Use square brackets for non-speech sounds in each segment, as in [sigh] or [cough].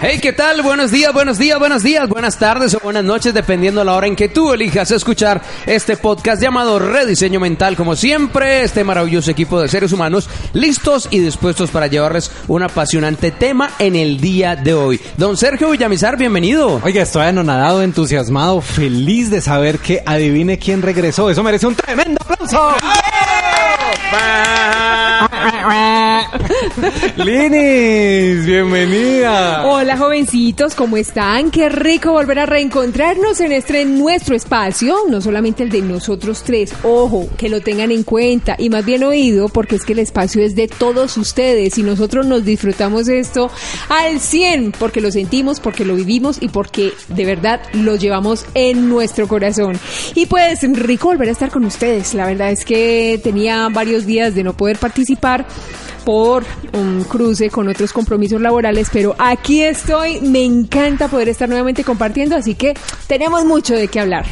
Hey, ¿qué tal? Buenos días, buenos días, buenos días, buenas tardes o buenas noches, dependiendo la hora en que tú elijas escuchar este podcast llamado Rediseño Mental. Como siempre, este maravilloso equipo de seres humanos listos y dispuestos para llevarles un apasionante tema en el día de hoy. Don Sergio Villamizar, bienvenido. Oiga, estoy anonadado, entusiasmado, feliz de saber que adivine quién regresó. Eso merece un tremendo aplauso. Linis, bienvenida. Hola jovencitos, ¿cómo están? Qué rico volver a reencontrarnos en este nuestro espacio, no solamente el de nosotros tres, ojo, que lo tengan en cuenta y más bien oído, porque es que el espacio es de todos ustedes y nosotros nos disfrutamos esto al 100, porque lo sentimos, porque lo vivimos y porque de verdad lo llevamos en nuestro corazón. Y pues rico volver a estar con ustedes, la verdad es que tenía varios días de no poder participar por un cruce con otros compromisos laborales, pero aquí estoy, me encanta poder estar nuevamente compartiendo, así que tenemos mucho de qué hablar.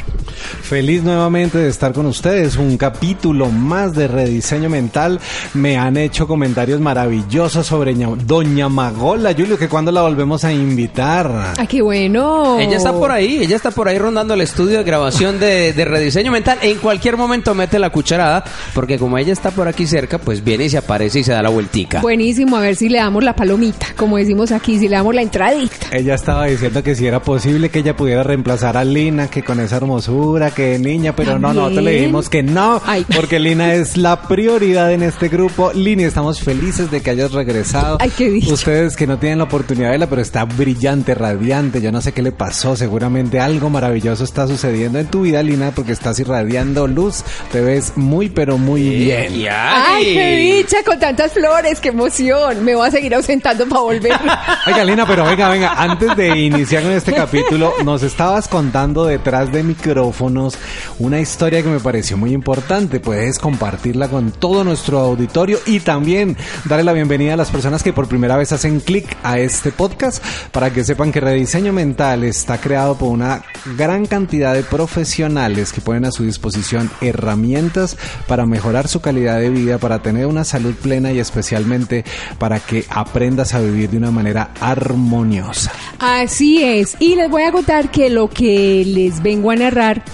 Feliz nuevamente de estar con ustedes, un capítulo más de rediseño mental. Me han hecho comentarios maravillosos sobre Doña Magola, Julio, que cuando la volvemos a invitar. ¡Ah, qué bueno! Ella está por ahí, ella está por ahí rondando el estudio de grabación de, de rediseño mental. En cualquier momento mete la cucharada, porque como ella está por aquí cerca, pues viene y se aparece y se da la vueltica. Buenísimo, a ver si le damos la palomita, como decimos aquí, si le damos la entradita. Ella estaba diciendo que si era posible que ella pudiera reemplazar a Lina, que con esa hermosura, que niña, pero no, nosotros le dijimos que no, porque Lina es la prioridad en este grupo. Lina, estamos felices de que hayas regresado. Ay, qué dicho. Ustedes que no tienen la oportunidad de verla, pero está brillante, radiante. Yo no sé qué le pasó, seguramente algo maravilloso está sucediendo en tu vida, Lina, porque estás irradiando luz. Te ves muy, pero muy bien. Ay, qué dicha con tantas flores, qué emoción. Me voy a seguir ausentando para volver. [laughs] Oiga, Lina, pero venga, venga, antes de iniciar con este capítulo, nos estabas contando detrás de micrófonos una historia que me pareció muy importante. Puedes compartirla con todo nuestro auditorio y también darle la bienvenida a las personas que por primera vez hacen clic a este podcast para que sepan que Rediseño Mental está creado por una gran cantidad de profesionales que ponen a su disposición herramientas para mejorar su calidad de vida, para tener una salud plena y especialmente para que aprendas a vivir de una manera armoniosa. Así es. Y les voy a contar que lo que les vengo a narrar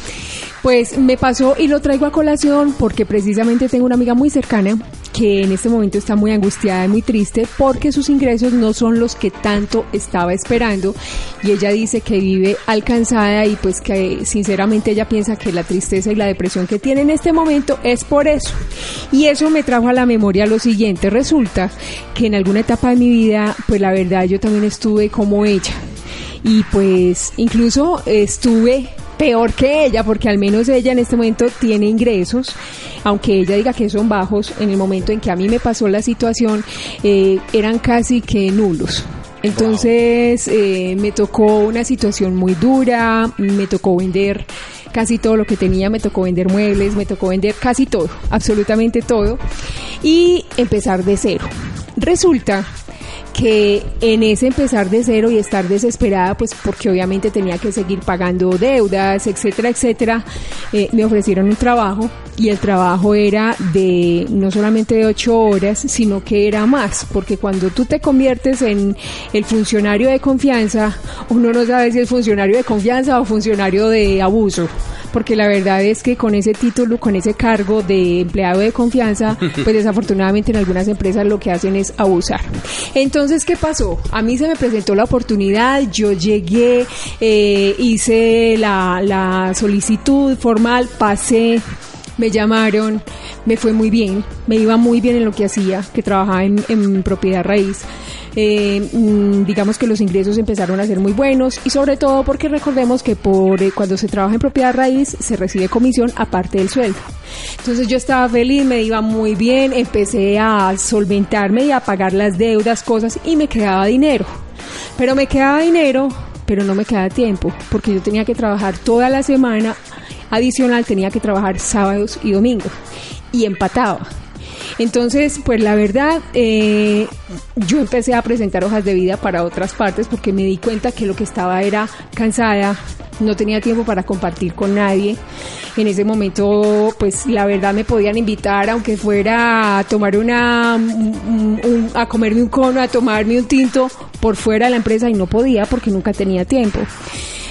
pues me pasó y lo traigo a colación porque precisamente tengo una amiga muy cercana que en este momento está muy angustiada y muy triste porque sus ingresos no son los que tanto estaba esperando. Y ella dice que vive alcanzada y pues que sinceramente ella piensa que la tristeza y la depresión que tiene en este momento es por eso. Y eso me trajo a la memoria lo siguiente, resulta que en alguna etapa de mi vida pues la verdad yo también estuve como ella. Y pues incluso estuve peor que ella, porque al menos ella en este momento tiene ingresos, aunque ella diga que son bajos, en el momento en que a mí me pasó la situación, eh, eran casi que nulos. Entonces eh, me tocó una situación muy dura, me tocó vender casi todo lo que tenía, me tocó vender muebles, me tocó vender casi todo, absolutamente todo, y empezar de cero. Resulta que en ese empezar de cero y estar desesperada, pues porque obviamente tenía que seguir pagando deudas, etcétera, etcétera, eh, me ofrecieron un trabajo y el trabajo era de no solamente de ocho horas, sino que era más, porque cuando tú te conviertes en el funcionario de confianza, uno no sabe si es funcionario de confianza o funcionario de abuso porque la verdad es que con ese título, con ese cargo de empleado de confianza, [laughs] pues desafortunadamente en algunas empresas lo que hacen es abusar. Entonces, ¿qué pasó? A mí se me presentó la oportunidad, yo llegué, eh, hice la, la solicitud formal, pasé me llamaron, me fue muy bien, me iba muy bien en lo que hacía, que trabajaba en, en propiedad raíz. Eh, mm, digamos que los ingresos empezaron a ser muy buenos y sobre todo porque recordemos que por eh, cuando se trabaja en propiedad raíz se recibe comisión aparte del sueldo. Entonces yo estaba feliz, me iba muy bien, empecé a solventarme y a pagar las deudas, cosas y me quedaba dinero. Pero me quedaba dinero, pero no me quedaba tiempo porque yo tenía que trabajar toda la semana adicional tenía que trabajar sábados y domingos y empataba. Entonces, pues la verdad, eh, yo empecé a presentar hojas de vida para otras partes porque me di cuenta que lo que estaba era cansada, no tenía tiempo para compartir con nadie. En ese momento, pues la verdad me podían invitar, aunque fuera a tomar una, a comerme un cono, a tomarme un tinto por fuera de la empresa y no podía porque nunca tenía tiempo.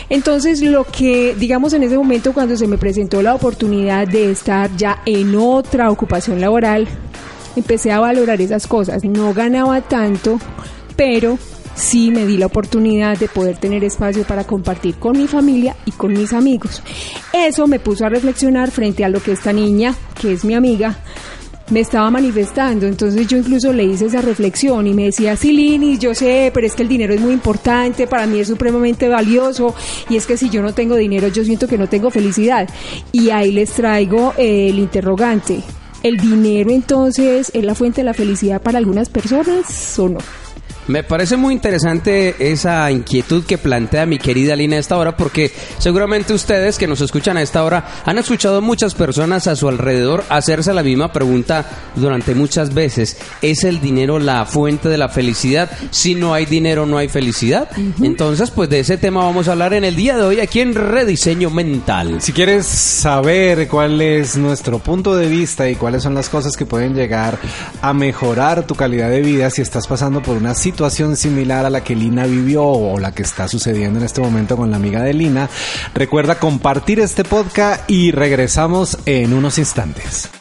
Entonces, lo que, digamos, en ese momento cuando se me presentó la oportunidad de estar ya en otra ocupación laboral, empecé a valorar esas cosas. No ganaba tanto, pero sí me di la oportunidad de poder tener espacio para compartir con mi familia y con mis amigos. Eso me puso a reflexionar frente a lo que esta niña, que es mi amiga, me estaba manifestando. Entonces yo incluso le hice esa reflexión y me decía, sí, Lini, yo sé, pero es que el dinero es muy importante, para mí es supremamente valioso y es que si yo no tengo dinero yo siento que no tengo felicidad. Y ahí les traigo eh, el interrogante. ¿El dinero entonces es la fuente de la felicidad para algunas personas o no? Me parece muy interesante esa inquietud que plantea mi querida Lina a esta hora, porque seguramente ustedes que nos escuchan a esta hora han escuchado muchas personas a su alrededor hacerse la misma pregunta durante muchas veces. ¿Es el dinero la fuente de la felicidad? Si no hay dinero, no hay felicidad. Entonces, pues de ese tema vamos a hablar en el día de hoy aquí en Rediseño Mental. Si quieres saber cuál es nuestro punto de vista y cuáles son las cosas que pueden llegar a mejorar tu calidad de vida si estás pasando por una situación situación similar a la que Lina vivió o la que está sucediendo en este momento con la amiga de Lina, recuerda compartir este podcast y regresamos en unos instantes.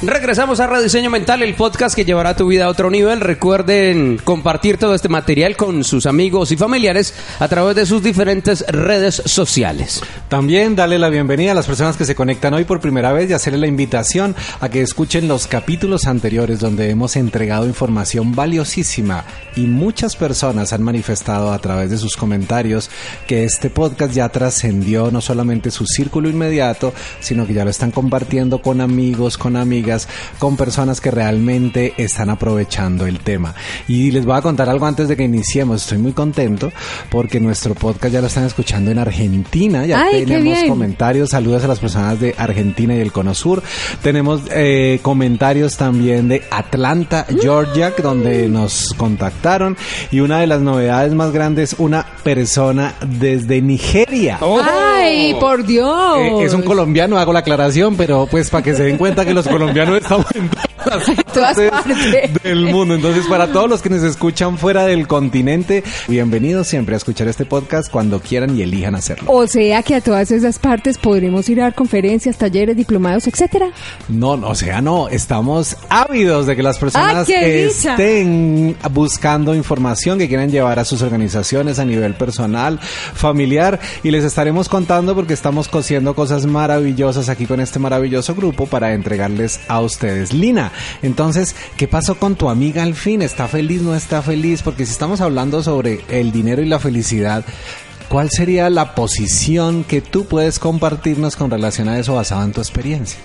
Regresamos a Rediseño Mental, el podcast que llevará tu vida a otro nivel. Recuerden compartir todo este material con sus amigos y familiares a través de sus diferentes redes sociales. También dale la bienvenida a las personas que se conectan hoy por primera vez y hacerle la invitación a que escuchen los capítulos anteriores donde hemos entregado información valiosísima y muchas personas han manifestado a través de sus comentarios que este podcast ya trascendió no solamente su círculo inmediato, sino que ya lo están compartiendo con amigos, con amigas amigas, con personas que realmente están aprovechando el tema. Y les voy a contar algo antes de que iniciemos. Estoy muy contento porque nuestro podcast ya lo están escuchando en Argentina. Ya Ay, tenemos comentarios. Saludos a las personas de Argentina y el Cono Sur. Tenemos eh, comentarios también de Atlanta, Georgia, donde nos contactaron. Y una de las novedades más grandes, una persona desde Nigeria. Ay, por Dios. Eh, es un colombiano, hago la aclaración, pero pues para que se den cuenta que los colombianos [laughs] estamos en [laughs] todas todas partes del mundo. Entonces, para todos los que nos escuchan fuera del continente, bienvenidos siempre a escuchar este podcast cuando quieran y elijan hacerlo. O sea que a todas esas partes podremos ir a dar conferencias, talleres, diplomados, etcétera. No, no, o sea, no, estamos ávidos de que las personas estén buscando información que quieran llevar a sus organizaciones a nivel personal, familiar y les estaremos contando porque estamos cosiendo cosas maravillosas aquí con este maravilloso grupo para entregarles a ustedes. Lina, entonces, ¿qué pasó con tu amiga al fin? ¿Está feliz? ¿No está feliz? Porque si estamos hablando sobre el dinero y la felicidad, ¿cuál sería la posición que tú puedes compartirnos con relación a eso basado en tu experiencia?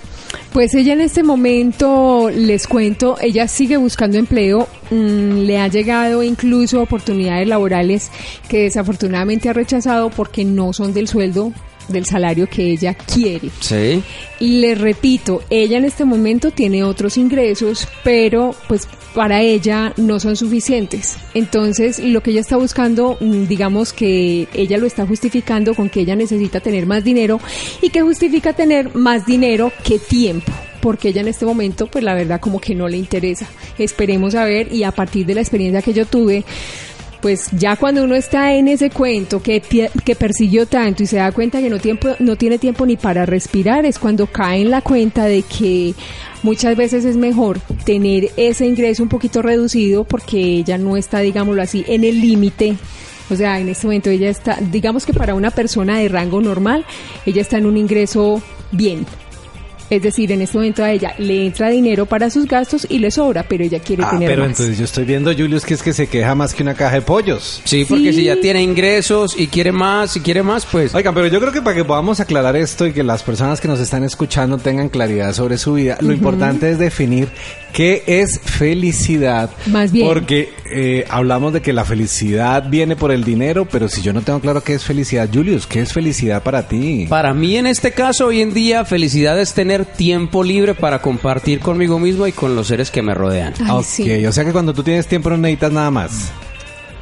Pues ella en este momento, les cuento, ella sigue buscando empleo, mm, le ha llegado incluso oportunidades laborales que desafortunadamente ha rechazado porque no son del sueldo, del salario que ella quiere. Sí. Y les repito, ella en este momento tiene otros ingresos, pero pues para ella no son suficientes. Entonces, lo que ella está buscando, mm, digamos que ella lo está justificando con que ella necesita tener más dinero y que justifica tener más dinero que tiempo. Porque ella en este momento, pues la verdad como que no le interesa. Esperemos a ver y a partir de la experiencia que yo tuve, pues ya cuando uno está en ese cuento que, que persiguió tanto y se da cuenta que no, tiempo, no tiene tiempo ni para respirar, es cuando cae en la cuenta de que muchas veces es mejor tener ese ingreso un poquito reducido porque ella no está, digámoslo así, en el límite. O sea, en este momento ella está, digamos que para una persona de rango normal, ella está en un ingreso bien. Es decir, en este momento a ella le entra dinero para sus gastos y le sobra, pero ella quiere Ah, tener pero más. entonces yo estoy viendo, Julius, que es que se queja más que una caja de pollos. Sí, porque Sí. si ya tiene ingresos y quiere más, y quiere más, pues... Oigan, pero yo creo que para que podamos aclarar esto y que las personas que nos están escuchando tengan claridad sobre su vida, lo importante es definir qué es felicidad. Más bien. Porque eh, hablamos de que la felicidad viene por el dinero, pero si yo no tengo claro qué es felicidad, Julius, ¿qué es felicidad para ti? Para mí en este caso hoy en día felicidad es tener tiempo libre para compartir conmigo mismo y con los seres que me rodean. Ay, ok, sí. o sea que cuando tú tienes tiempo no necesitas nada más.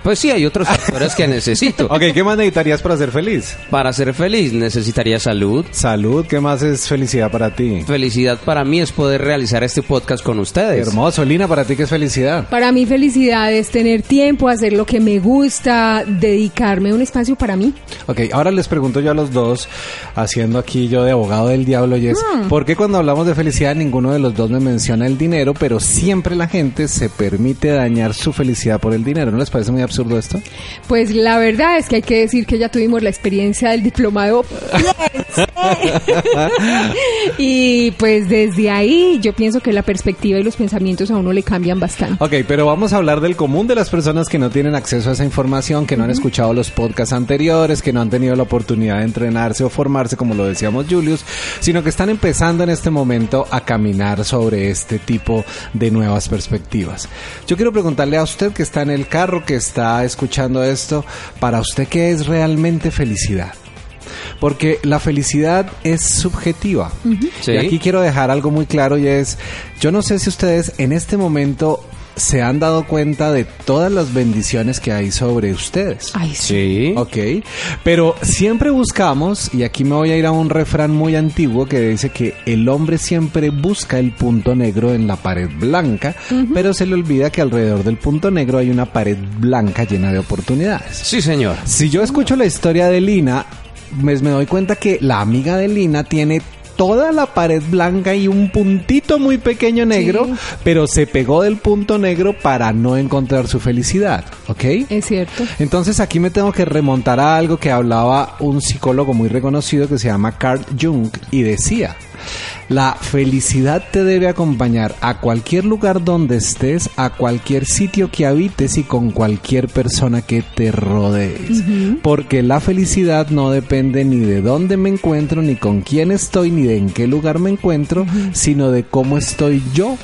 Pues sí, hay otros factores que necesito. Ok, ¿qué más necesitarías para ser feliz? Para ser feliz necesitaría salud. Salud, ¿qué más es felicidad para ti? Felicidad para mí es poder realizar este podcast con ustedes. Hermoso, Lina, ¿para ti qué es felicidad? Para mí felicidad es tener tiempo, hacer lo que me gusta, dedicarme un espacio para mí. Ok, ahora les pregunto yo a los dos, haciendo aquí yo de abogado del diablo, y es, ¿por qué cuando hablamos de felicidad ninguno de los dos me menciona el dinero, pero siempre la gente se permite dañar su felicidad por el dinero? ¿No les parece muy absurdo esto? Pues la verdad es que hay que decir que ya tuvimos la experiencia del diplomado. [laughs] y pues desde ahí yo pienso que la perspectiva y los pensamientos a uno le cambian bastante. Ok, pero vamos a hablar del común de las personas que no tienen acceso a esa información, que no han escuchado los podcasts anteriores, que no han tenido la oportunidad de entrenarse o formarse, como lo decíamos Julius, sino que están empezando en este momento a caminar sobre este tipo de nuevas perspectivas. Yo quiero preguntarle a usted que está en el carro, que está escuchando esto, para usted, ¿qué es realmente felicidad? Porque la felicidad es subjetiva. Sí. Y aquí quiero dejar algo muy claro y es, yo no sé si ustedes en este momento se han dado cuenta de todas las bendiciones que hay sobre ustedes. Ay, sí. Sí. Ok, pero siempre buscamos, y aquí me voy a ir a un refrán muy antiguo que dice que el hombre siempre busca el punto negro en la pared blanca, pero se le olvida que alrededor del punto negro hay una pared blanca llena de oportunidades. Sí, señor. Si yo escucho la historia de Lina, pues me doy cuenta que la amiga de Lina tiene toda la pared blanca y un puntito muy pequeño negro, Sí. pero se pegó del punto negro para no encontrar su felicidad, ¿ok? Es cierto. Entonces aquí me tengo que remontar a algo que hablaba un psicólogo muy reconocido que se llama Carl Jung y decía, La felicidad te debe acompañar a cualquier lugar donde estés, a cualquier sitio que habites y con cualquier persona que te rodees. Porque la felicidad no depende ni de dónde me encuentro, ni con quién estoy, ni de en qué lugar me encuentro, sino de cómo estoy yo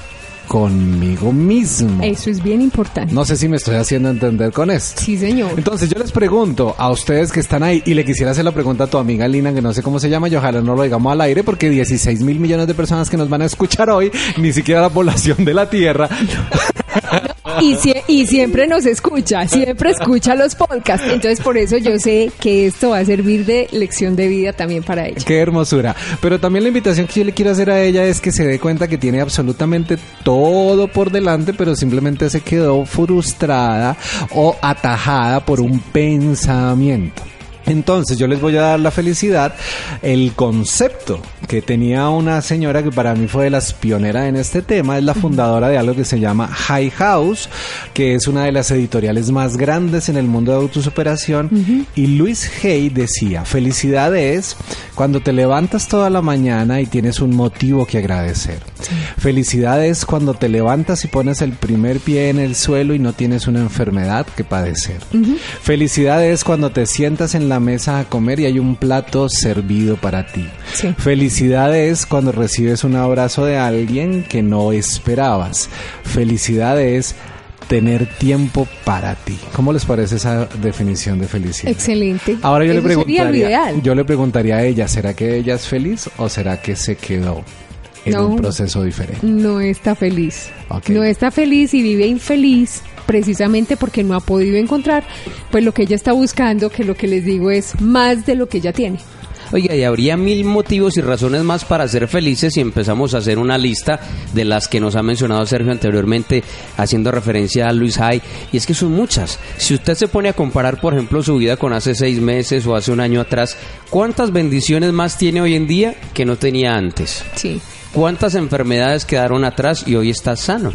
conmigo mismo. Eso es bien importante. No sé si me estoy haciendo entender con esto. Sí, señor. Entonces yo les pregunto a ustedes que están ahí y le quisiera hacer la pregunta a tu amiga Lina, que no sé cómo se llama y ojalá no lo digamos al aire porque 16 mil millones de personas que nos van a escuchar hoy, ni siquiera la población de la Tierra. [laughs] Y, sie- y siempre nos escucha, siempre escucha los podcasts. Entonces, por eso yo sé que esto va a servir de lección de vida también para ella. Qué hermosura. Pero también la invitación que yo le quiero hacer a ella es que se dé cuenta que tiene absolutamente todo por delante, pero simplemente se quedó frustrada o atajada por un pensamiento. Entonces yo les voy a dar la felicidad, el concepto que tenía una señora que para mí fue de las pioneras en este tema, es la fundadora de algo que se llama High House, que es una de las editoriales más grandes en el mundo de autosuperación. Y Luis Hay decía, felicidad es cuando te levantas toda la mañana y tienes un motivo que agradecer. Felicidad es cuando te levantas y pones el primer pie en el suelo y no tienes una enfermedad que padecer. Felicidad es cuando te sientas en la mesa a comer y hay un plato servido para ti. Sí. Felicidad es cuando recibes un abrazo de alguien que no esperabas. Felicidad es tener tiempo para ti. ¿Cómo les parece esa definición de felicidad? Excelente. Ahora yo le Eso preguntaría, yo le preguntaría a ella, ¿será que ella es feliz o será que se quedó en No. un proceso diferente? No está feliz. No está feliz y vive infeliz precisamente porque no ha podido encontrar pues lo que ella está buscando, que lo que les digo es más de lo que ella tiene. Oiga, y habría mil motivos y razones más para ser felices si empezamos a hacer una lista de las que nos ha mencionado Sergio anteriormente, haciendo referencia a Luis Hay, y es que son muchas. Si usted se pone a comparar, por ejemplo, su vida con hace seis meses o hace un año atrás, ¿cuántas bendiciones más tiene hoy en día que no tenía antes? Sí. ¿Cuántas enfermedades quedaron atrás y hoy está sano?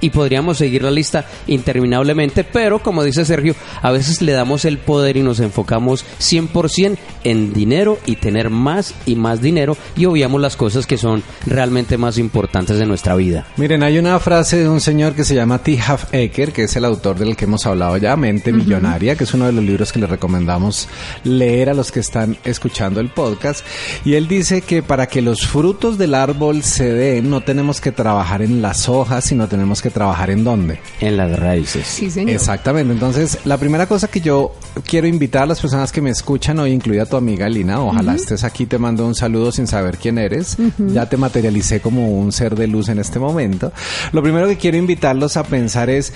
Y podríamos seguir la lista interminablemente, pero como dice Sergio, a veces le damos el poder y nos enfocamos 100% en dinero y tener más y más dinero y obviamos las cosas que son realmente más importantes de nuestra vida. Miren, hay una frase de un señor que se llama T. Half Eker, que es el autor del que hemos hablado ya, Mente Millonaria, que es uno de los libros que les recomendamos leer a los que están escuchando el podcast. Y él dice que para que los frutos del árbol se den, no tenemos que trabajar en las hojas, sino tenemos que trabajar en dónde. En las raíces. Sí, señor. Exactamente. Entonces, la primera cosa que yo quiero invitar a las personas que me escuchan hoy, incluida tu amiga Lina, ojalá estés aquí, te mando un saludo sin saber quién eres. Ya te materialicé como un ser de luz en este momento. Lo primero que quiero invitarlos a pensar es,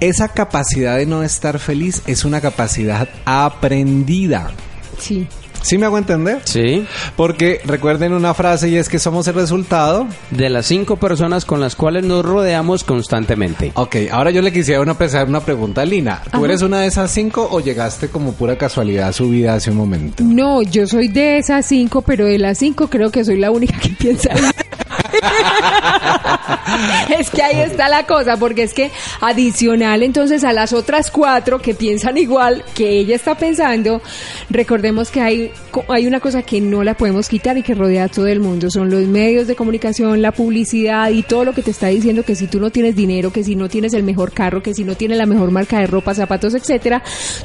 esa capacidad de no estar feliz es una capacidad aprendida. Sí. ¿Sí me hago entender? Sí. Porque recuerden una frase y es que somos el resultado De las cinco personas con las cuales nos rodeamos constantemente. Ok, ahora yo le quisiera una, empezar una pregunta a Lina. ¿Tú eres una de esas cinco o llegaste como pura casualidad a su vida hace un momento? No, yo soy de esas cinco, pero de las cinco creo que soy la única que [laughs] piensa. [laughs] [laughs] es que ahí está la cosa, porque es que adicional entonces a las otras cuatro que piensan igual que ella está pensando, recordemos que hay, hay una cosa que no la podemos quitar y que rodea a todo el mundo, son los medios de comunicación, la publicidad y todo lo que te está diciendo que si tú no tienes dinero, que si no tienes el mejor carro, que si no tienes la mejor marca de ropa, zapatos, etcétera,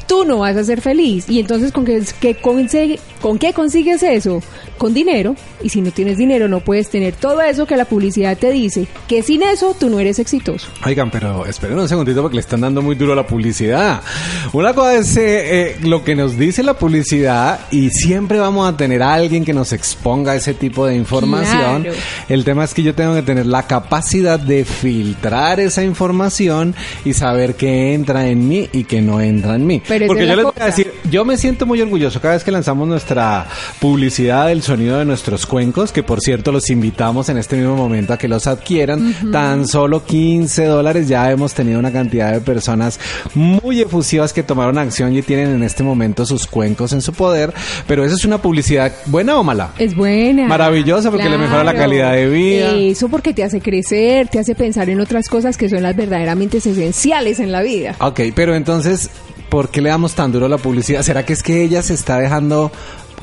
tú no vas a ser feliz. Y entonces con qué consigue- con qué consigues eso? Con dinero. Y si no tienes dinero no puedes tener todo eso que la publicidad te dice, que sin eso tú no eres exitoso. Oigan, pero esperen un segundito porque le están dando muy duro a la publicidad. Una cosa es eh, eh, lo que nos dice la publicidad y siempre vamos a tener a alguien que nos exponga ese tipo de información. Claro. El tema es que yo tengo que tener la capacidad de filtrar esa información y saber qué entra en mí y qué no entra en mí. Pero porque yo les voy a decir, yo me siento muy orgulloso cada vez que lanzamos nuestra publicidad del sonido de nuestros cuencos, que por cierto los invitamos en este mismo momento a que los adquieran. Tan solo 15 dólares ya hemos tenido una cantidad de personas muy efusivas que tomaron acción y tienen en este momento sus cuencos en su poder. Pero eso es una publicidad buena o mala. Es buena. Maravillosa, porque le mejora la calidad de vida. Eso porque te hace crecer, te hace pensar en otras cosas que son las verdaderamente esenciales en la vida. Ok, pero entonces, ¿por qué le damos tan duro a la publicidad? ¿Será que es que ella se está dejando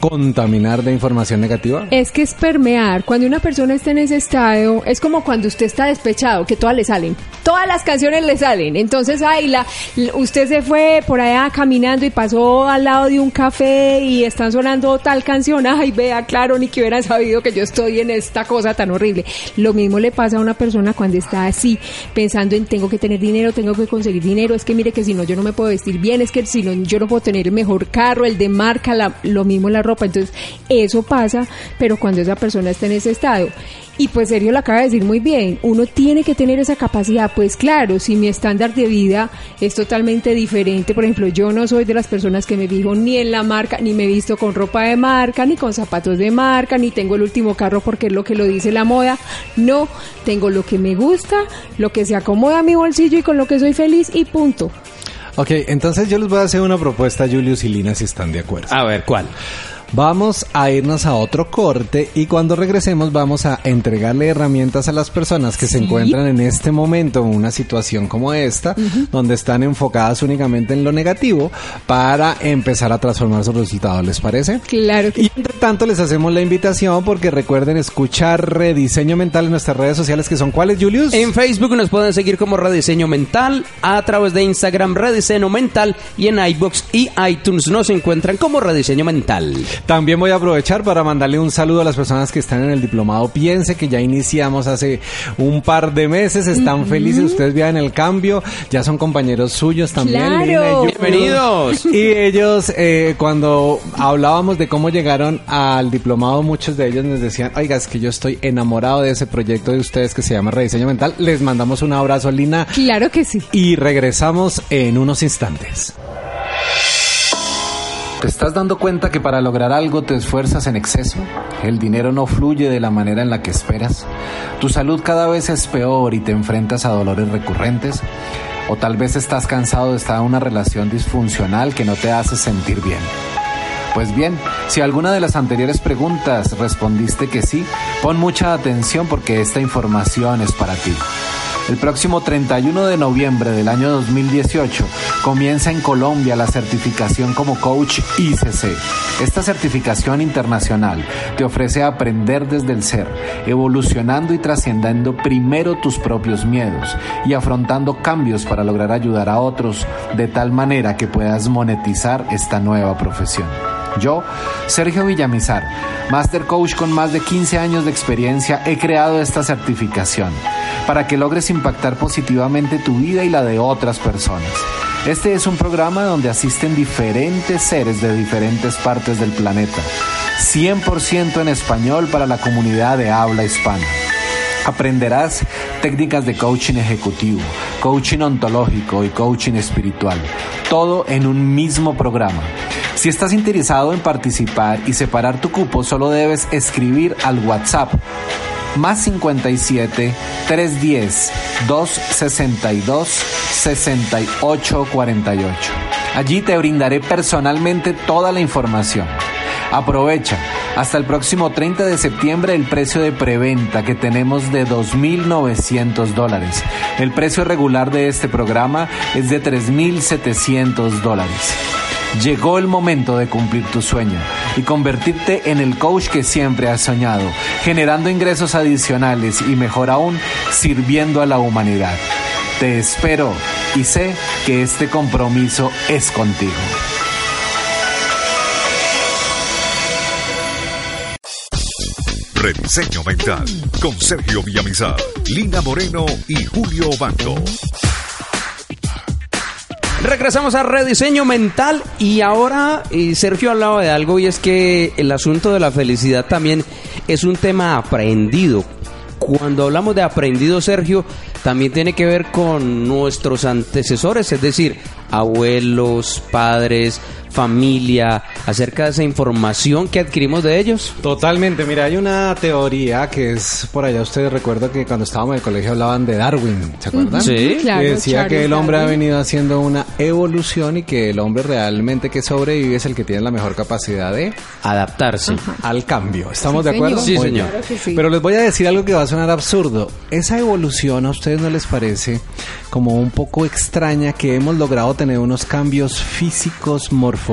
contaminar de información negativa? Es que es permear. Cuando una persona está en ese estado, es como cuando usted está despechado, que todas le salen. Todas las canciones le salen. Entonces, ay, la, usted se fue por allá caminando y pasó al lado de un café y están sonando tal canción. [laughs] Ay, vea, claro, ni que hubiera sabido que yo estoy en esta cosa tan horrible. Lo mismo le pasa a una persona cuando está así, pensando en tengo que tener dinero, tengo que conseguir dinero. Es que mire que si no, yo no me puedo vestir bien. Es que si no, yo no puedo tener el mejor carro, el de marca, la, lo mismo la ropa. Entonces, eso pasa, pero cuando esa persona está en ese estado. Y pues Sergio lo acaba de decir muy bien, uno tiene que tener esa capacidad, pues claro, si mi estándar de vida es totalmente diferente, por ejemplo, yo no soy de las personas que me fijo ni en la marca, ni me he visto con ropa de marca, ni con zapatos de marca, ni tengo el último carro porque es lo que lo dice la moda, no, tengo lo que me gusta, lo que se acomoda a mi bolsillo y con lo que soy feliz y punto. Ok, entonces yo les voy a hacer una propuesta, Julius y Lina, si están de acuerdo. A ver, ¿cuál? Vamos a irnos a otro corte y cuando regresemos vamos a entregarle herramientas a las personas que se encuentran en este momento en una situación como esta, donde están enfocadas únicamente en lo negativo, para empezar a transformar sus resultados. ¿Les parece? Claro que Y entre tanto les hacemos la invitación porque recuerden escuchar Rediseño Mental en nuestras redes sociales que son cuáles, Julius? En Facebook nos pueden seguir como Rediseño Mental, a través de Instagram Rediseño Mental y en iBox y iTunes nos encuentran como Rediseño Mental. También voy a aprovechar para mandarle un saludo a las personas que están en el diplomado Piense, que ya iniciamos hace un par de meses, están felices, ustedes vean el cambio, ya son compañeros suyos también. Claro. Lina y Julius. Bienvenidos. Y ellos, eh, cuando hablábamos de cómo llegaron al diplomado, muchos de ellos nos decían, oiga, es que yo estoy enamorado de ese proyecto de ustedes que se llama Rediseño Mental. Les mandamos un abrazo, Lina, Claro que sí. y regresamos en unos instantes. ¿Te estás dando cuenta que para lograr algo te esfuerzas en exceso? El dinero no fluye de la manera en la que esperas. Tu salud cada vez es peor y te enfrentas a dolores recurrentes. O tal vez estás cansado de estar en una relación disfuncional que no te hace sentir bien. Pues bien, si alguna de las anteriores preguntas respondiste que sí, pon mucha atención porque esta información es para ti. El próximo 31 de noviembre del año 2018 comienza en Colombia la certificación como coach ICC. Esta certificación internacional te ofrece aprender desde el ser, evolucionando y trascendiendo primero tus propios miedos y afrontando cambios para lograr ayudar a otros de tal manera que puedas monetizar esta nueva profesión. Yo, Sergio Villamizar, Master Coach con más de 15 años de experiencia, he creado esta certificación para que logres impactar positivamente tu vida y la de otras personas. Este es un programa donde asisten diferentes seres de diferentes partes del planeta, 100% en español para la comunidad de habla hispana. Aprenderás técnicas de coaching ejecutivo, coaching ontológico y coaching espiritual, todo en un mismo programa. Si estás interesado en participar y separar tu cupo, solo debes escribir al WhatsApp más 57 310 262 6848. Allí te brindaré personalmente toda la información. Aprovecha. Hasta el próximo 30 de septiembre el precio de preventa que tenemos de 2.900 dólares. El precio regular de este programa es de 3.700 dólares. Llegó el momento de cumplir tu sueño y convertirte en el coach que siempre has soñado, generando ingresos adicionales y mejor aún, sirviendo a la humanidad. Te espero y sé que este compromiso es contigo. Rediseño Mental con Sergio Villamizar, Lina Moreno y Julio Banco. Regresamos a rediseño mental y ahora eh, Sergio hablaba de algo y es que el asunto de la felicidad también es un tema aprendido. Cuando hablamos de aprendido, Sergio, también tiene que ver con nuestros antecesores, es decir, abuelos, padres, familia, acerca de esa información que adquirimos de ellos. Totalmente, mira, hay una teoría que es por allá, ustedes recuerdan que cuando estábamos en el colegio hablaban de Darwin, ¿se acuerdan? Sí. Claro, que decía Charles que el hombre ha venido haciendo una evolución y que el hombre realmente que sobrevive es el que tiene la mejor capacidad de Adaptarse. al cambio. ¿Estamos Sí, de acuerdo? señor. Sí, señor. bien. Claro que sí. Pero les voy a decir algo que va a sonar absurdo. Esa evolución a ustedes no les parece como un poco extraña que hemos logrado tener unos cambios físicos, morfológicos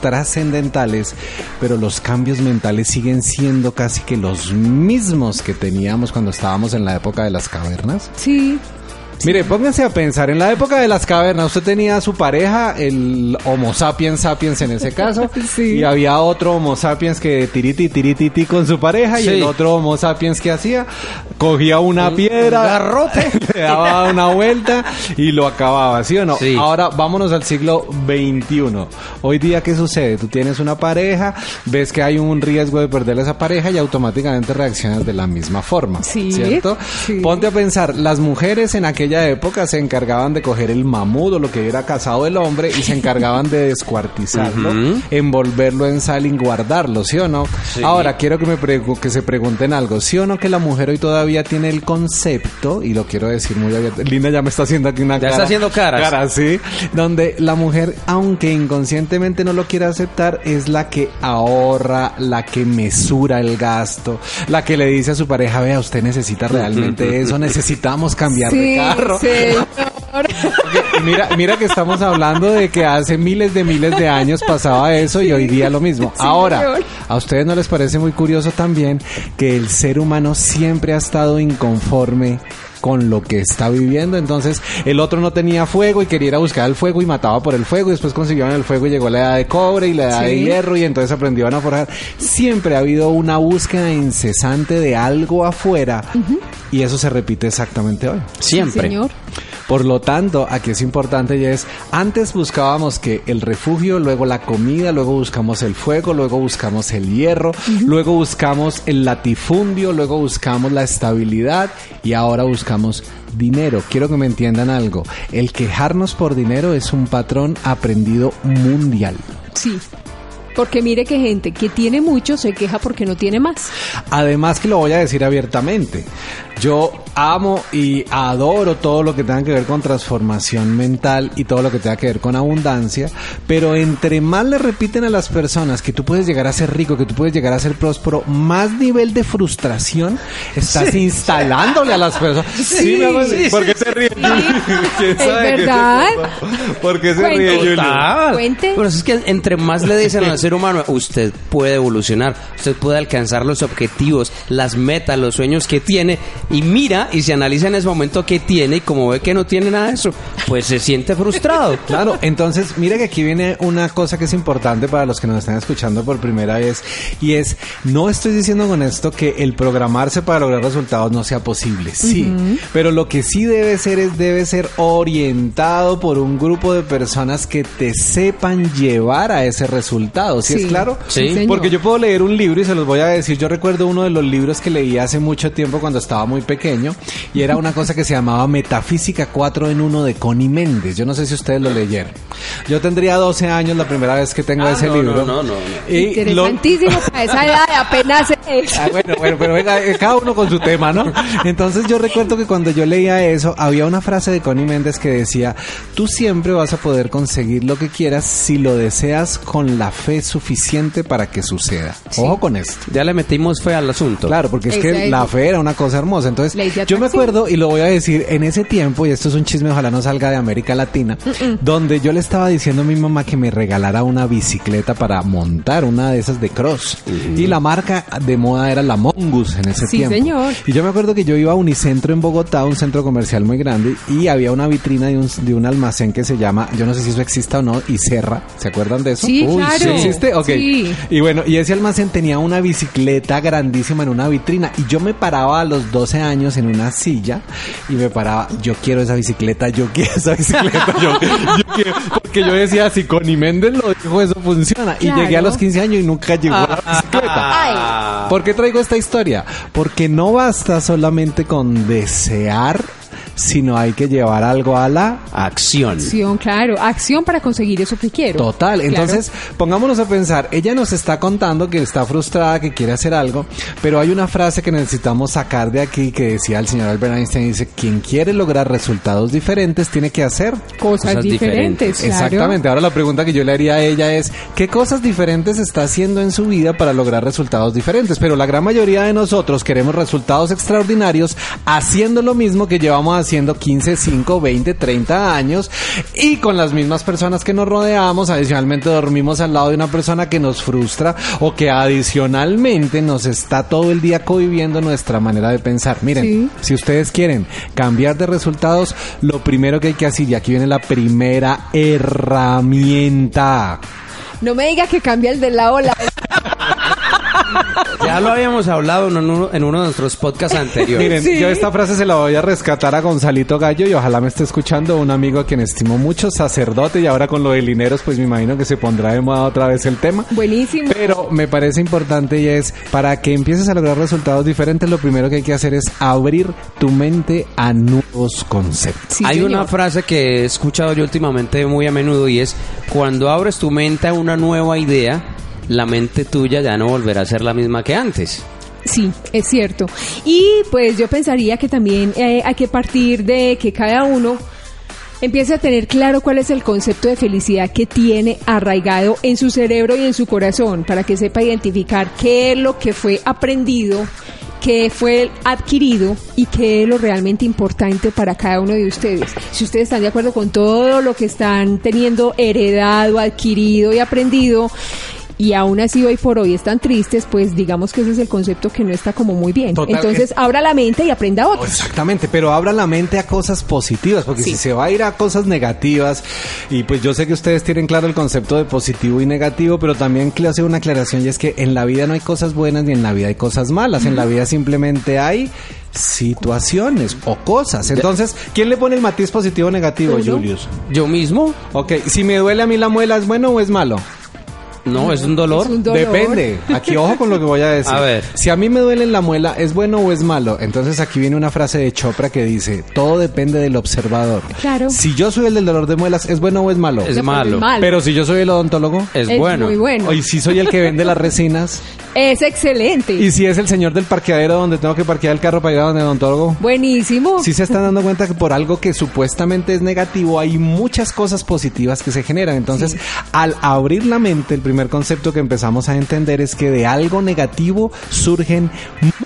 trascendentales, pero los cambios mentales siguen siendo casi que los mismos que teníamos cuando estábamos en la época de las cavernas. Sí. Mire, pónganse a pensar, en la época de las cavernas usted tenía a su pareja, el Homo sapiens sapiens en ese caso, [laughs] Sí. y había otro Homo sapiens que tiriti tiriti con su pareja y el otro Homo sapiens que hacía, cogía una piedra, garrote. [laughs] le daba una vuelta y lo acababa, ¿sí o no? Sí. Ahora vámonos al siglo XXI. Hoy día, ¿qué sucede? Tú tienes una pareja, ves que hay un riesgo de perder esa pareja y automáticamente reaccionas de la misma forma, ¿cierto? Ponte a pensar, las mujeres en aquella época se encargaban de coger el mamut o lo que era casado el hombre y se [laughs] encargaban de descuartizarlo, envolverlo en sal y guardarlo, ¿sí o no? Sí. Ahora, quiero que me que se pregunten algo, ¿sí o no que la mujer hoy todavía tiene el concepto, y lo quiero decir muy abierto, Linda ya me está haciendo aquí una Ya cara. está haciendo caras. Caras, sí. Donde la mujer, aunque inconscientemente no lo quiera aceptar, es la que ahorra, la que mesura el gasto, la que le dice a su pareja, vea, usted necesita realmente [laughs] eso, necesitamos cambiar de Sí, carro. señor. [laughs] Mira, mira que estamos hablando de que hace miles de miles de años pasaba eso y hoy día lo mismo. Ahora. ¿a ustedes no les parece muy curioso también que el ser humano siempre ha estado inconforme? Con lo que está viviendo, entonces el otro no tenía fuego y quería ir a buscar el fuego y mataba por el fuego y después consiguieron el fuego y llegó la edad de cobre y la edad de hierro y entonces aprendieron a forjar. Siempre ha habido una búsqueda incesante de algo afuera y eso se repite exactamente hoy. Siempre. Sí, señor. Por lo tanto, aquí es importante y es, antes buscábamos que el refugio, luego la comida, luego buscamos el fuego, luego buscamos el hierro, luego buscamos el latifundio, luego buscamos la estabilidad y ahora buscamos dinero. Quiero que me entiendan algo. El quejarnos por dinero es un patrón aprendido mundial. Sí. Porque mire que gente que tiene mucho se queja porque no tiene más. Además que lo voy a decir abiertamente. Yo amo y adoro todo lo que tenga que ver con transformación mental y todo lo que tenga que ver con abundancia, pero entre más le repiten a las personas que tú puedes llegar a ser rico, que tú puedes llegar a ser próspero, más nivel de frustración estás instalándole a las personas. Sí, sí, ¿Por qué se ríe? [laughs] ¿Quién Es sabe qué verdad. pasa? ¿Por qué se Cuente. ríe Julio? Cuente. Pero es que entre más le dicen al ser humano, usted puede evolucionar, usted puede alcanzar los objetivos, las metas, los sueños que tiene, y mira y se analiza en ese momento qué tiene, y como ve que no tiene nada de eso, pues se siente frustrado. [laughs] Claro, entonces mira que aquí viene una cosa que es importante para los que nos están escuchando por primera vez y es, no estoy diciendo con esto que el programarse para lograr resultados no sea posible, sí, pero lo que sí debe ser es, debe ser orientado por un grupo de personas que te sepan llevar a ese resultado, ¿sí, es claro? Sí. Porque yo puedo leer un libro y se los voy a decir. Yo recuerdo uno de los libros que leí hace mucho tiempo cuando estaba muy pequeño y era una cosa que se llamaba Metafísica 4 en 1 de Connie Méndez. Yo no sé si ustedes lo leyeron. Yo tendría 12 años la primera vez que tengo Ah, ese no, libro. no, no, no, Y lo- Interesantísimo para esa edad, apenas es. Ah, bueno, bueno, pero venga, eh, cada uno con su tema, ¿no? Entonces yo recuerdo que cuando yo leía eso, había una frase de Connie Méndez que decía, tú siempre vas a poder conseguir lo que quieras si lo deseas con la fe suficiente para que suceda. Ojo con esto. Ya le metimos fe al asunto. Claro, porque es que la fe era una cosa hermosa. Entonces, de yo me acuerdo, y lo voy a decir, en ese tiempo, y esto es un chisme, ojalá no salga de América Latina, donde yo le estaba diciendo a mi mamá que me regalara una bicicleta para montar una de esas de cross. Y la marca de moda era la Mongoose en ese Sí, tiempo. señor. Y yo me acuerdo que yo iba a Unicentro en Bogotá, un centro comercial muy grande, y había una vitrina de un, de un almacén que se llama, yo no sé si eso exista o no, Iserra. ¿Se acuerdan de eso? Sí, claro. ¿Sí existe? Ok. Sí. Y bueno, y ese almacén tenía una bicicleta grandísima en una vitrina. Y yo me paraba a los 12 años en una silla y me paraba, yo quiero esa bicicleta, yo quiero esa bicicleta, yo, yo quiero. Porque yo decía, si Connie Méndez lo dijo, eso funciona. Y llegué a los 15 años y nunca llegó la bicicleta. ¿Por qué traigo esta historia? Porque no basta solamente con desear, sino hay que llevar algo a la Acción. Acción, claro. Acción para conseguir eso que quiero. Total, Claro. entonces pongámonos a pensar, ella nos está contando que está frustrada, que quiere hacer algo, pero hay una frase que necesitamos sacar de aquí que decía el señor Albert Einstein, dice, quien quiere lograr resultados diferentes tiene que hacer. Cosas, Cosas diferentes. diferentes. claro. Exactamente, ahora la pregunta que yo le haría a ella es, ¿qué cosas diferentes está haciendo en su vida para lograr resultados diferentes? Pero la gran mayoría de nosotros queremos resultados extraordinarios haciendo lo mismo que llevamos haciendo 15, 5, 20, 30 años y con las mismas personas que nos rodeamos, adicionalmente dormimos al lado de una persona que nos frustra o que adicionalmente nos está todo el día conviviendo nuestra manera de pensar. Miren, Sí. si ustedes quieren cambiar de resultados, lo primero que hay que hacer, y aquí viene la primera herramienta. No me diga que cambia el de la ola. [laughs] [laughs] Ya lo habíamos hablado en uno, en uno de nuestros podcasts anteriores. Miren, Sí. yo esta frase se la voy a rescatar a Gonzalito Gallo y ojalá me esté escuchando un amigo a quien estimo mucho, sacerdote, y ahora con lo de lineros, pues me imagino que se pondrá de moda otra vez el tema. Buenísimo. Pero me parece importante y es, para que empieces a lograr resultados diferentes, lo primero que hay que hacer es abrir tu mente a nuevos conceptos. Sí, Hay señor. una frase que he escuchado yo últimamente muy a menudo y es, cuando abres tu mente a una nueva idea, la mente tuya ya no volverá a ser la misma que antes. Sí, es cierto. Y pues yo pensaría que también eh, hay que partir de que cada uno empiece a tener claro cuál es el concepto de felicidad que tiene arraigado en su cerebro y en su corazón, para que sepa identificar qué es lo que fue aprendido, qué fue adquirido y qué es lo realmente importante para cada uno de ustedes. Si ustedes están de acuerdo con todo lo que están teniendo heredado, adquirido y aprendido, y aún así hoy por hoy están tristes, pues digamos que ese es el concepto que no está como muy bien. Total, Entonces abra la mente y aprenda otros. Exactamente, pero abra la mente a cosas positivas, porque Sí. si se va a ir a cosas negativas, y pues yo sé que ustedes tienen claro el concepto de positivo y negativo, pero también quiero hacer una aclaración y es que en la vida no hay cosas buenas ni en la vida hay cosas malas, en la vida simplemente hay situaciones o cosas. Entonces, ¿quién le pone el matiz positivo o negativo, Uno. Julius? Yo mismo, Ok, si me duele a mí la muela, ¿es bueno o es malo? No, es un dolor. Es un dolor. Depende. Aquí ojo con lo que voy a decir. A ver. Si a mí me duele la muela, ¿es bueno o es malo? Entonces aquí viene una frase de Chopra que dice, todo depende del observador. Claro. Si yo soy el del dolor de muelas, ¿es bueno o es malo? Es malo. mal. Pero si yo soy el odontólogo, Es, Es bueno. muy bueno. y si soy el que vende las resinas, Es excelente. y si es el señor del parqueadero donde tengo que parquear el carro para ir a donde el odontólogo. Buenísimo. Si se están dando cuenta que por algo que supuestamente es negativo hay muchas cosas positivas que se generan. Entonces, al abrir la mente, el primer concepto que empezamos a entender es que de algo negativo surgen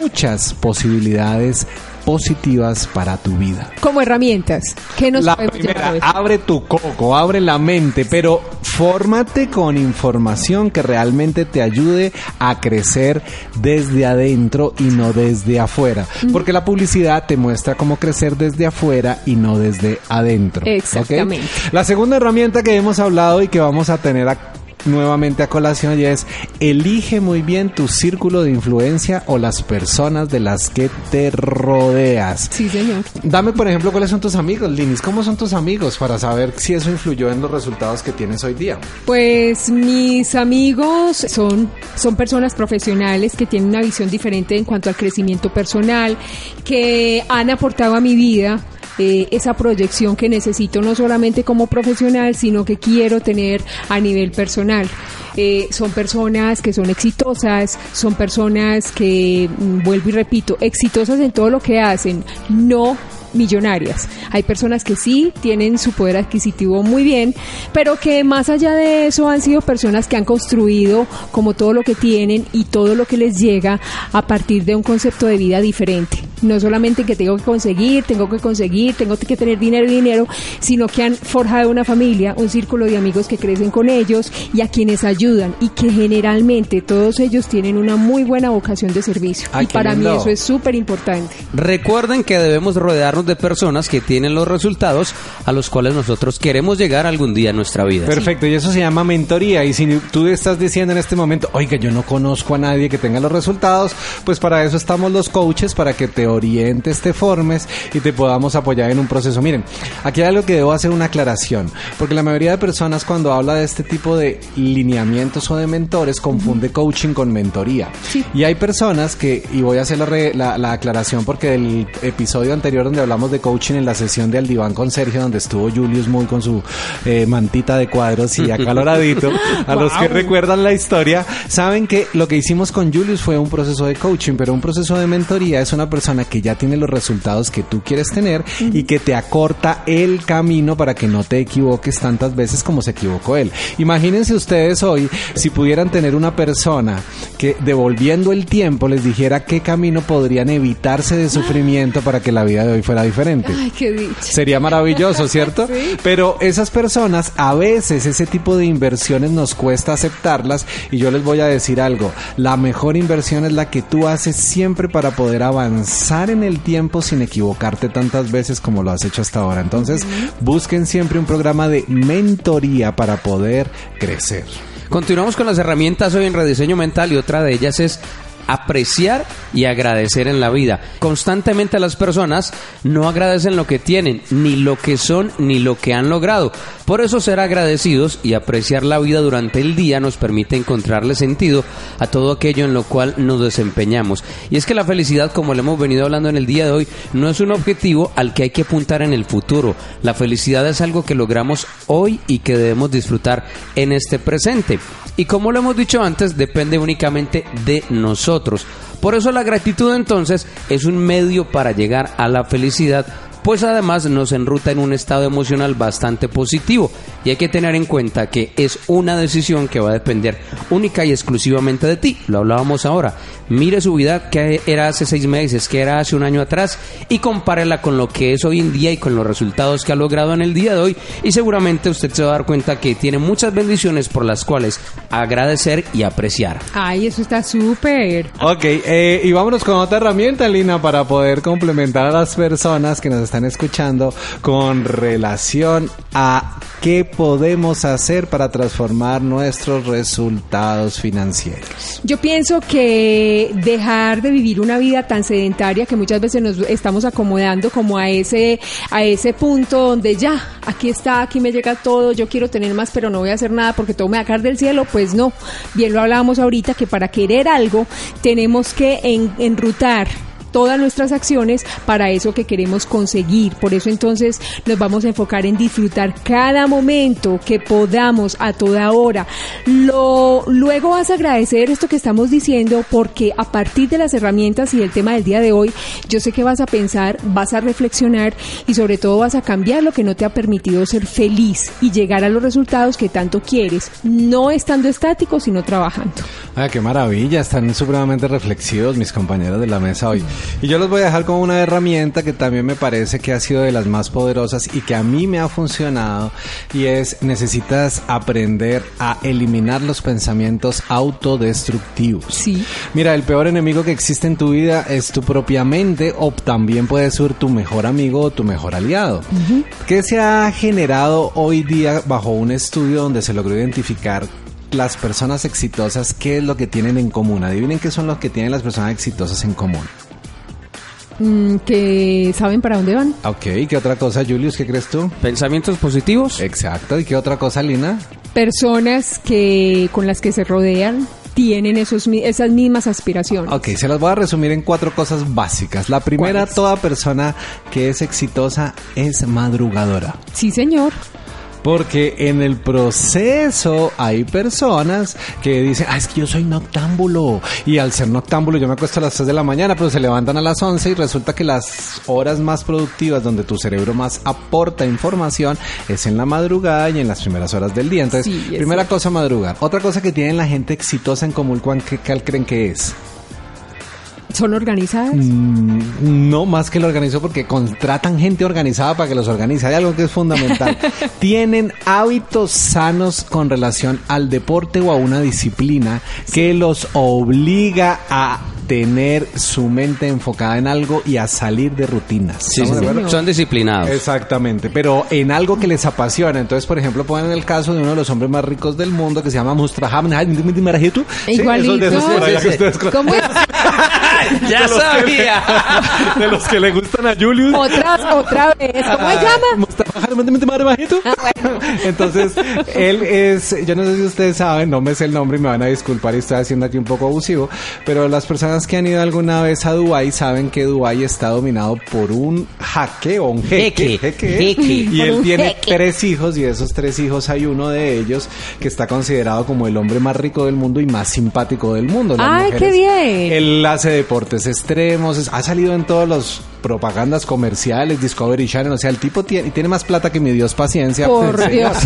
muchas posibilidades positivas para tu vida. Como herramientas. ¿Qué nos La primera, abre tu coco, abre la mente, pero fórmate con información que realmente te ayude a crecer desde adentro y no desde afuera. Porque la publicidad te muestra cómo crecer desde afuera y no desde adentro. Exactamente. La segunda herramienta que hemos hablado y que vamos a tener a- nuevamente a colación y es elige muy bien tu círculo de influencia o las personas de las que te rodeas. Sí, señor. Dame, por ejemplo, cuáles son tus amigos, Linis. ¿Cómo son tus amigos para saber si eso influyó en los resultados que tienes hoy día? Pues mis amigos son, son personas profesionales que tienen una visión diferente en cuanto al crecimiento personal, que han aportado a mi vida eh, esa proyección que necesito no solamente como profesional, sino que quiero tener a nivel personal. Eh, son personas que son exitosas, son personas que, mm, vuelvo y repito, exitosas en todo lo que hacen, no millonarias. Hay personas que sí tienen su poder adquisitivo muy bien, pero que más allá de eso han sido personas que han construido como todo lo que tienen y todo lo que les llega a partir de un concepto de vida diferente. No solamente que tengo que conseguir, tengo que conseguir, tengo que tener dinero y dinero, sino que han forjado una familia, un círculo de amigos que crecen con ellos y a quienes ayudan y que generalmente todos ellos tienen una muy buena vocación de servicio. Ay, y para mí eso es súper importante. Recuerden que debemos rodearnos de personas que tienen los resultados a los cuales nosotros queremos llegar algún día en nuestra vida. Perfecto, y eso se llama mentoría. Y si tú estás diciendo en este momento, oiga, yo no conozco a nadie que tenga los resultados, pues para eso estamos los coaches, para que te orientes, te formes y te podamos apoyar en un proceso. Miren, aquí hay algo que debo hacer una aclaración, porque la mayoría de personas cuando habla de este tipo de lineamientos o de mentores confunde coaching con mentoría. Sí. Y hay personas que, y voy a hacer la, re- la- la aclaración porque del episodio anterior donde hablamos de coaching en la sesión de Aldiván con Sergio, donde estuvo Julius muy con su eh, mantita de cuadros y acaloradito, a los que recuerdan la historia, saben que lo que hicimos con Julius fue un proceso de coaching, pero un proceso de mentoría es una persona que ya tiene los resultados que tú quieres tener y que te acorta el camino para que no te equivoques tantas veces como se equivocó él. Imagínense ustedes hoy si pudieran tener una persona que devolviendo el tiempo les dijera qué camino podrían evitarse de sufrimiento para que la vida de hoy fuera fuera diferente. Ay, qué dicha. Sería maravilloso, ¿cierto? [laughs] Sí. Pero esas personas, a veces ese tipo de inversiones nos cuesta aceptarlas y yo les voy a decir algo, la mejor inversión es la que tú haces siempre para poder avanzar en el tiempo sin equivocarte tantas veces como lo has hecho hasta ahora. Entonces, busquen siempre un programa de mentoría para poder crecer. Continuamos con las herramientas hoy en rediseño mental y otra de ellas es apreciar y agradecer en la vida. Constantemente las personas no agradecen lo que tienen, ni lo que son, ni lo que han logrado. Por eso ser agradecidos y apreciar la vida durante el día nos permite encontrarle sentido a todo aquello en lo cual nos desempeñamos. Y es que la felicidad, como le hemos venido hablando en el día de hoy, no es un objetivo al que hay que apuntar en el futuro. La felicidad es algo que logramos hoy y que debemos disfrutar en este presente. Y como lo hemos dicho antes, depende únicamente de nosotros. Por eso la gratitud entonces es un medio para llegar a la felicidad, pues además nos enruta en un estado emocional bastante positivo. Y hay que tener en cuenta que es una decisión que va a depender única y exclusivamente de ti. Lo hablábamos ahora. Mire su vida que era hace seis meses, que era hace un año atrás y compárela con lo que es hoy en día y con los resultados que ha logrado en el día de hoy. Y seguramente usted se va a dar cuenta que tiene muchas bendiciones por las cuales agradecer y apreciar. Ay, eso está súper. Ok, eh, y vámonos con otra herramienta, Lina, para poder complementar a las personas que nos están escuchando con relación a qué podemos hacer para transformar nuestros resultados financieros. Yo pienso que dejar de vivir una vida tan sedentaria que muchas veces nos estamos acomodando como a ese a ese punto donde ya aquí está, aquí me llega todo, yo quiero tener más, pero no voy a hacer nada porque todo me va a caer del cielo, pues no. Bien lo hablábamos ahorita que para querer algo tenemos que en- enrutar todas nuestras acciones para eso que queremos conseguir. Por eso entonces nos vamos a enfocar en disfrutar cada momento que podamos a toda hora. Lo, luego vas a agradecer esto que estamos diciendo porque a partir de las herramientas y del tema del día de hoy, yo sé que vas a pensar, vas a reflexionar y sobre todo vas a cambiar lo que no te ha permitido ser feliz y llegar a los resultados que tanto quieres, no estando estático, sino trabajando. Ah, qué maravilla, están supremamente reflexivos mis compañeros de la mesa hoy. Y yo los voy a dejar con una herramienta que también me parece que ha sido de las más poderosas y que a mí me ha funcionado y es necesitas aprender a eliminar los pensamientos autodestructivos. Sí. Mira, el peor enemigo que existe en tu vida es tu propia mente o también puede ser tu mejor amigo o tu mejor aliado. ¿Qué se ha generado hoy día bajo un estudio donde se logró identificar las personas exitosas, qué es lo que tienen en común? Adivinen qué son lo que tienen las personas exitosas en común. Mm, que saben para dónde van. Ok, ¿qué otra cosa, Julius? ¿Qué crees tú? ¿Pensamientos positivos? Exacto, ¿y qué otra cosa, Lina? Personas que con las que se rodean tienen esos, mi- esas mismas aspiraciones. Ok, se las voy a resumir en cuatro cosas básicas. La primera, toda persona que es exitosa es madrugadora. Sí, señor. Porque en el proceso hay personas que dicen, ah, es que yo soy noctámbulo. Y al ser noctámbulo yo me acuesto a las 3 de la mañana, pero se levantan a las 11 y resulta que las horas más productivas donde tu cerebro más aporta información es en la madrugada y en las primeras horas del día. Entonces, Sí, primera cierto. cosa, madrugar. Otra cosa que tiene la gente exitosa en común, ¿cuál, qué, creen que es? ¿Son organizadas? Mm, No, más que lo organizó porque contratan gente organizada para que los organice. Hay algo que es fundamental. [laughs] Tienen hábitos sanos con relación al deporte o a una disciplina que los obliga a tener su mente enfocada en algo y a salir de rutinas. Sí, son disciplinados. Exactamente, pero en algo que les apasiona. Entonces, por ejemplo, ponen el caso de uno de los hombres más ricos del mundo que se llama Mustraham. Igualito. de esos por allá que ustedes conocen. ¿Cómo es? [laughs] [laughs] ya De que- sabía. [laughs] de los que le gustan a Julius. Otra, otra vez. ¿Cómo se llama? Mustafa Jaramente Marmajito. Entonces, él es, yo no sé si ustedes saben, no me sé el nombre y me van a disculpar y estoy haciendo aquí un poco abusivo, pero las personas que han ido alguna vez a Dubai saben que Dubai está dominado por un jaque o un jeque. Jeque, jeque. Y él tiene jeque. tres hijos y de esos tres hijos hay uno de ellos que está considerado como el hombre más rico del mundo y más simpático del mundo. Las Ay, qué mujeres- bien. Él hace deportes extremos, ha salido en todos los propagandas comerciales, Discovery Channel, o sea, el tipo tiene, tiene más plata que mi Dios paciencia. Por. [laughs] Dios.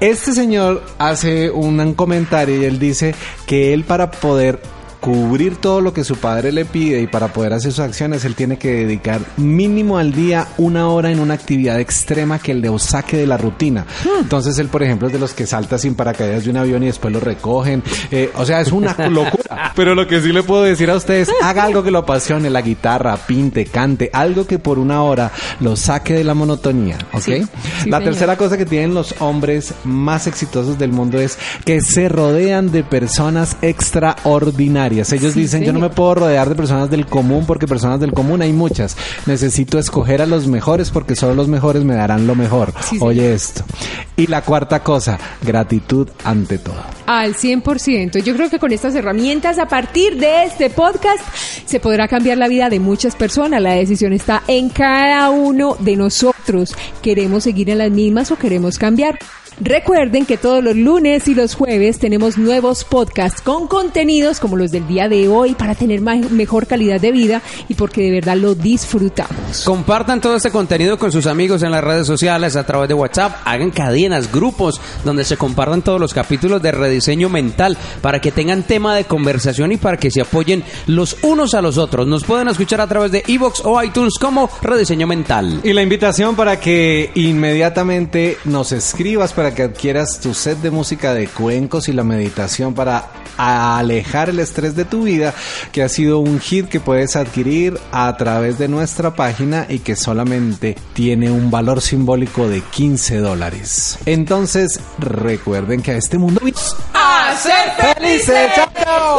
Este señor hace un comentario y él dice que él para poder cubrir todo lo que su padre le pide y para poder hacer sus acciones, él tiene que dedicar mínimo al día una hora en una actividad extrema que le saque de la rutina. Hmm. Entonces él, por ejemplo, es de los que salta sin paracaídas de un avión y después lo recogen. Eh, o sea, es una [laughs] locura. Pero lo que sí le puedo decir a ustedes, haga algo que lo apasione, la guitarra, pinte, cante, algo que por una hora lo saque de la monotonía, ¿ok? Sí, sí, la señor. tercera cosa que tienen los hombres más exitosos del mundo es que se rodean de personas extraordinarias. Ellos Sí, dicen, yo no me puedo rodear de personas del común porque personas del común hay muchas. Necesito escoger a los mejores porque solo los mejores me darán lo mejor. Sí. Oye esto. Y la cuarta cosa, gratitud ante todo. Al 100%. Yo creo que con estas herramientas, a partir de este podcast, se podrá cambiar la vida de muchas personas. La decisión está en cada uno de nosotros. ¿Queremos seguir en las mismas o queremos cambiar? Recuerden que todos los lunes y los jueves tenemos nuevos podcasts con contenidos como los del día de hoy para tener ma- mejor calidad de vida y porque de verdad lo disfrutamos. Compartan todo este contenido con sus amigos en las redes sociales a través de WhatsApp. Hagan cadenas, grupos donde se compartan todos los capítulos de rediseño mental para que tengan tema de conversación y para que se apoyen los unos a los otros. Nos pueden escuchar a través de Evox o iTunes como rediseño mental. Y la invitación para que inmediatamente nos escribas que adquieras tu set de música de cuencos y la meditación para alejar el estrés de tu vida, que ha sido un hit que puedes adquirir a través de nuestra página y que solamente tiene un valor simbólico de 15 dólares. Entonces, recuerden que a este mundo... ¡A ¡Felices! ¡Chao!